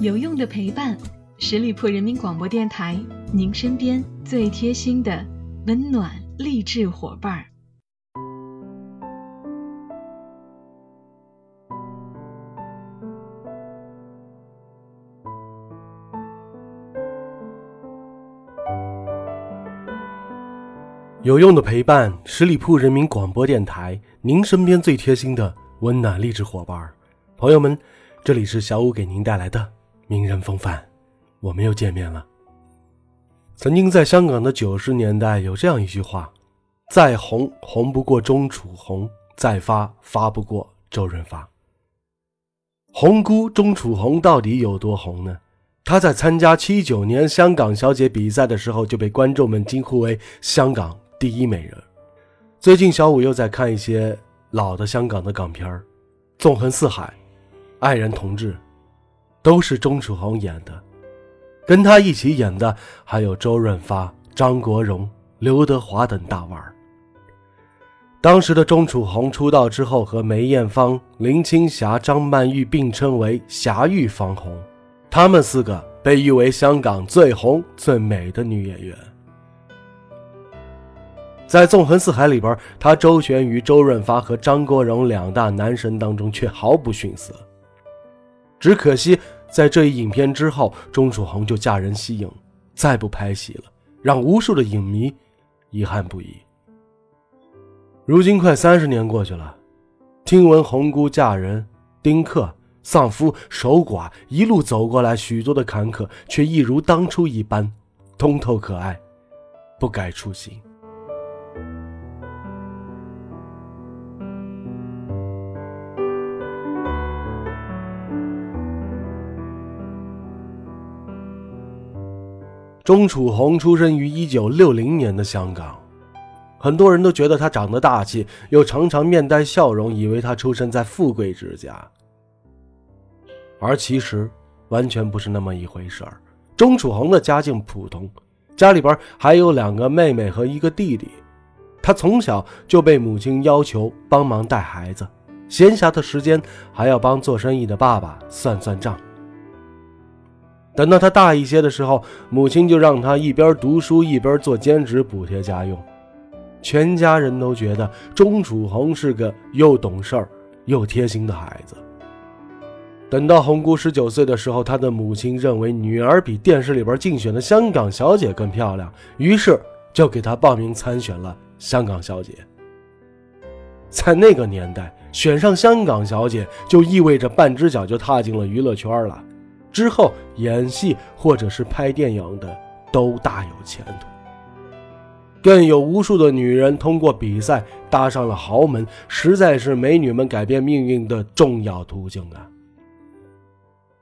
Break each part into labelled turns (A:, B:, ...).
A: 有用的陪伴，十里铺人民广播电台，您身边最贴心的温暖励志伙伴儿。
B: 有用的陪伴，十里铺人民广播电台，您身边最贴心的温暖励志伙伴儿。朋友们，这里是小五给您带来的名人风范，我们又见面了。曾经在香港的九十年代，有这样一句话：再红红不过钟楚红，再发发不过周润发。红姑钟楚红到底有多红呢？她在参加七九年香港小姐比赛的时候，就被观众们惊呼为香港。第一美人。最近小五又在看一些老的香港的港片儿，《纵横四海》《爱人同志》，都是钟楚红演的。跟她一起演的还有周润发、张国荣、刘德华等大腕儿。当时的钟楚红出道之后，和梅艳芳、林青霞、张曼玉并称为“霞玉方红”，她们四个被誉为香港最红最美的女演员。在《纵横四海》里边，他周旋于周润发和张国荣两大男神当中，却毫不逊色。只可惜，在这一影片之后，钟楚红就嫁人息影，再不拍戏了，让无数的影迷遗憾不已。如今快三十年过去了，听闻红姑嫁人、丁克、丧夫、守寡，一路走过来，许多的坎坷，却一如当初一般，通透可爱，不改初心。钟楚红出生于一九六零年的香港，很多人都觉得她长得大气，又常常面带笑容，以为她出生在富贵之家。而其实完全不是那么一回事儿。钟楚红的家境普通，家里边还有两个妹妹和一个弟弟，她从小就被母亲要求帮忙带孩子，闲暇的时间还要帮做生意的爸爸算算账。等到他大一些的时候，母亲就让他一边读书一边做兼职补贴家用。全家人都觉得钟楚红是个又懂事儿又贴心的孩子。等到红姑十九岁的时候，她的母亲认为女儿比电视里边竞选的香港小姐更漂亮，于是就给她报名参选了香港小姐。在那个年代，选上香港小姐就意味着半只脚就踏进了娱乐圈了。之后演戏或者是拍电影的都大有前途，更有无数的女人通过比赛搭上了豪门，实在是美女们改变命运的重要途径啊。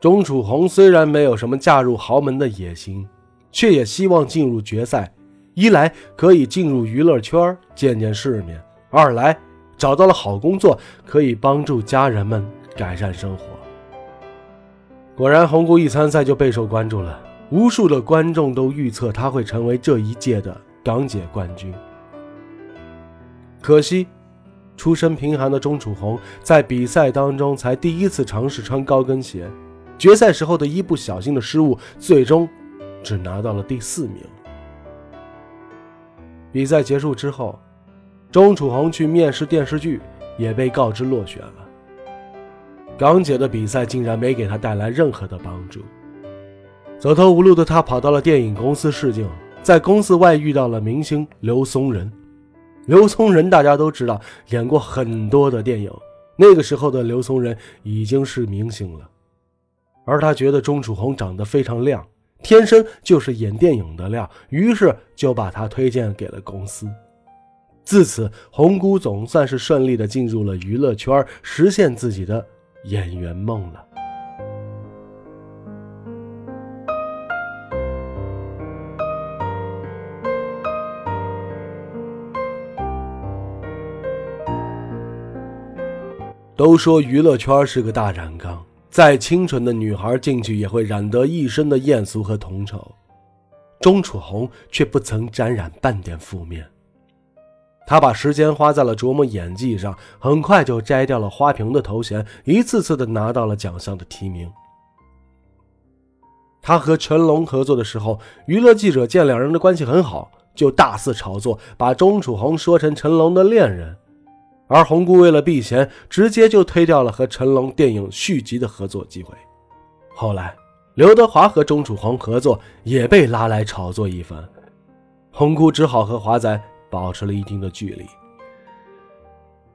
B: 钟楚红虽然没有什么嫁入豪门的野心，却也希望进入决赛，一来可以进入娱乐圈见见世面，二来找到了好工作，可以帮助家人们改善生活。果然，红姑一参赛就备受关注了，无数的观众都预测她会成为这一届的港姐冠军。可惜，出身贫寒的钟楚红在比赛当中才第一次尝试穿高跟鞋，决赛时候的一不小心的失误，最终只拿到了第四名。比赛结束之后，钟楚红去面试电视剧，也被告知落选了。港姐的比赛竟然没给她带来任何的帮助，走投无路的她跑到了电影公司试镜，在公司外遇到了明星刘松仁。刘松仁大家都知道，演过很多的电影，那个时候的刘松仁已经是明星了。而他觉得钟楚红长得非常亮，天生就是演电影的料，于是就把她推荐给了公司。自此，红姑总算是顺利的进入了娱乐圈，实现自己的。演员梦了。都说娱乐圈是个大染缸，再清纯的女孩进去也会染得一身的艳俗和铜臭。钟楚红却不曾沾染半点负面。他把时间花在了琢磨演技上，很快就摘掉了花瓶的头衔，一次次的拿到了奖项的提名。他和成龙合作的时候，娱乐记者见两人的关系很好，就大肆炒作，把钟楚红说成成龙的恋人。而红姑为了避嫌，直接就推掉了和成龙电影续集的合作机会。后来，刘德华和钟楚红合作也被拉来炒作一番，红姑只好和华仔保持了一定的距离。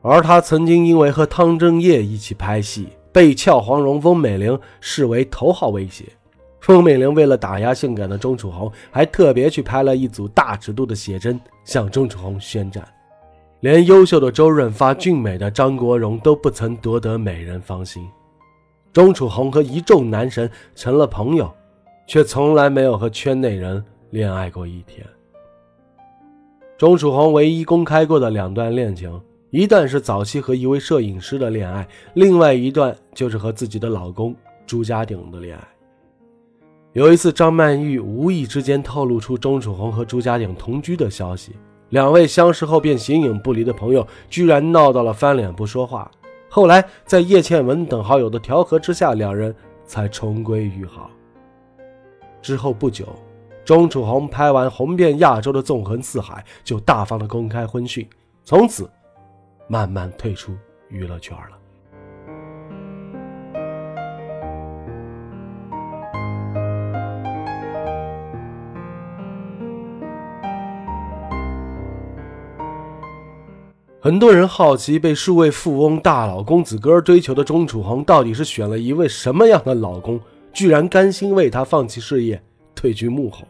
B: 而他曾经因为和汤镇业一起拍戏，被俏黄蓉翁美玲视为头号威胁。翁美玲为了打压性感的钟楚红，还特别去拍了一组大尺度的写真，向钟楚红宣战。连优秀的周润发、俊美的张国荣都不曾夺得美人芳心。钟楚红和一众男神成了朋友，却从来没有和圈内人恋爱过一天。钟楚红唯一公开过的两段恋情。一段是早期和一位摄影师的恋爱，另外一段就是和自己的老公朱家鼎的恋爱。有一次，张曼玉无意之间透露出钟楚红和朱家鼎同居的消息，两位相识后便形影不离的朋友居然闹到了翻脸不说话。后来，在叶倩文等好友的调和之下，两人才重归于好。之后不久，钟楚红拍完红遍亚洲的《纵横四海》，就大方的公开婚讯，从此。慢慢退出娱乐圈了。很多人好奇，被数位富翁大佬公子哥追求的钟楚红，到底是选了一位什么样的老公，居然甘心为他放弃事业，退居幕后？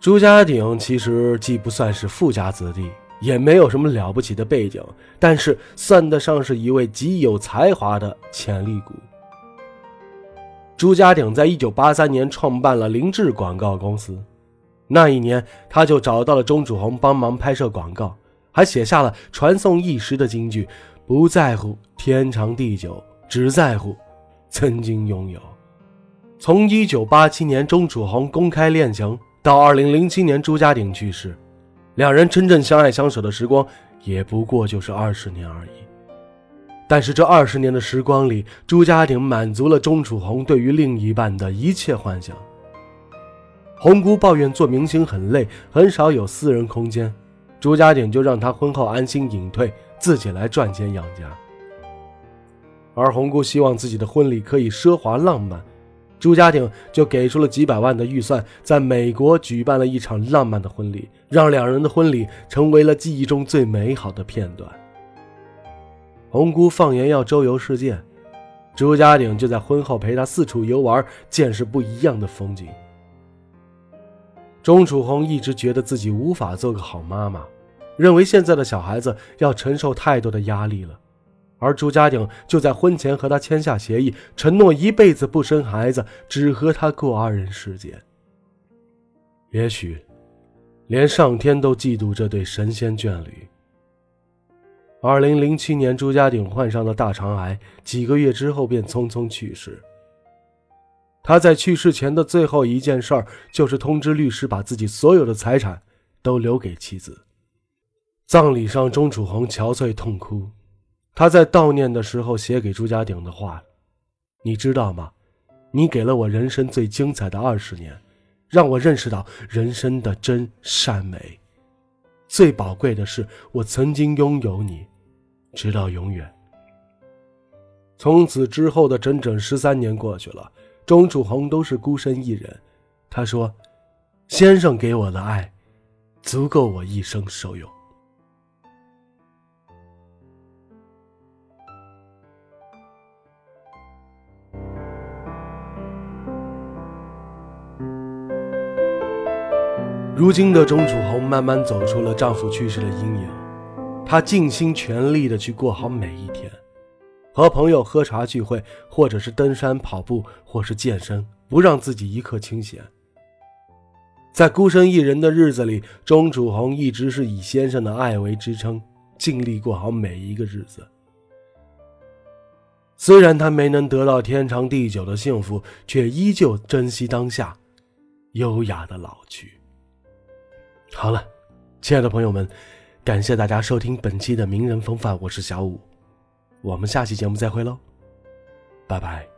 B: 朱家鼎其实既不算是富家子弟。也没有什么了不起的背景，但是算得上是一位极有才华的潜力股。朱家鼎在一九八三年创办了凌志广告公司，那一年他就找到了钟楚红帮忙拍摄广告，还写下了传颂一时的金句：“不在乎天长地久，只在乎曾经拥有。”从一九八七年钟楚红公开恋情到二零零七年朱家鼎去世。两人真正相爱相守的时光，也不过就是二十年而已。但是这二十年的时光里，朱家鼎满足了钟楚红对于另一半的一切幻想。红姑抱怨做明星很累，很少有私人空间，朱家鼎就让她婚后安心隐退，自己来赚钱养家。而红姑希望自己的婚礼可以奢华浪漫。朱家鼎就给出了几百万的预算，在美国举办了一场浪漫的婚礼，让两人的婚礼成为了记忆中最美好的片段。红姑放言要周游世界，朱家鼎就在婚后陪她四处游玩，见识不一样的风景。钟楚红一直觉得自己无法做个好妈妈，认为现在的小孩子要承受太多的压力了。而朱家鼎就在婚前和他签下协议，承诺一辈子不生孩子，只和他过二人世界。也许，连上天都嫉妒这对神仙眷侣。二零零七年，朱家鼎患上了大肠癌，几个月之后便匆匆去世。他在去世前的最后一件事儿，就是通知律师把自己所有的财产都留给妻子。葬礼上，钟楚红憔悴痛哭。他在悼念的时候写给朱家鼎的话，你知道吗？你给了我人生最精彩的二十年，让我认识到人生的真善美。最宝贵的是，我曾经拥有你，直到永远。从此之后的整整十三年过去了，钟楚红都是孤身一人。他说：“先生给我的爱，足够我一生受用。”如今的钟楚红慢慢走出了丈夫去世的阴影，她尽心全力的去过好每一天，和朋友喝茶聚会，或者是登山跑步，或是健身，不让自己一刻清闲。在孤身一人的日子里，钟楚红一直是以先生的爱为支撑，尽力过好每一个日子。虽然她没能得到天长地久的幸福，却依旧珍惜当下，优雅的老去。好了，亲爱的朋友们，感谢大家收听本期的名人风范，我是小五，我们下期节目再会喽，拜拜。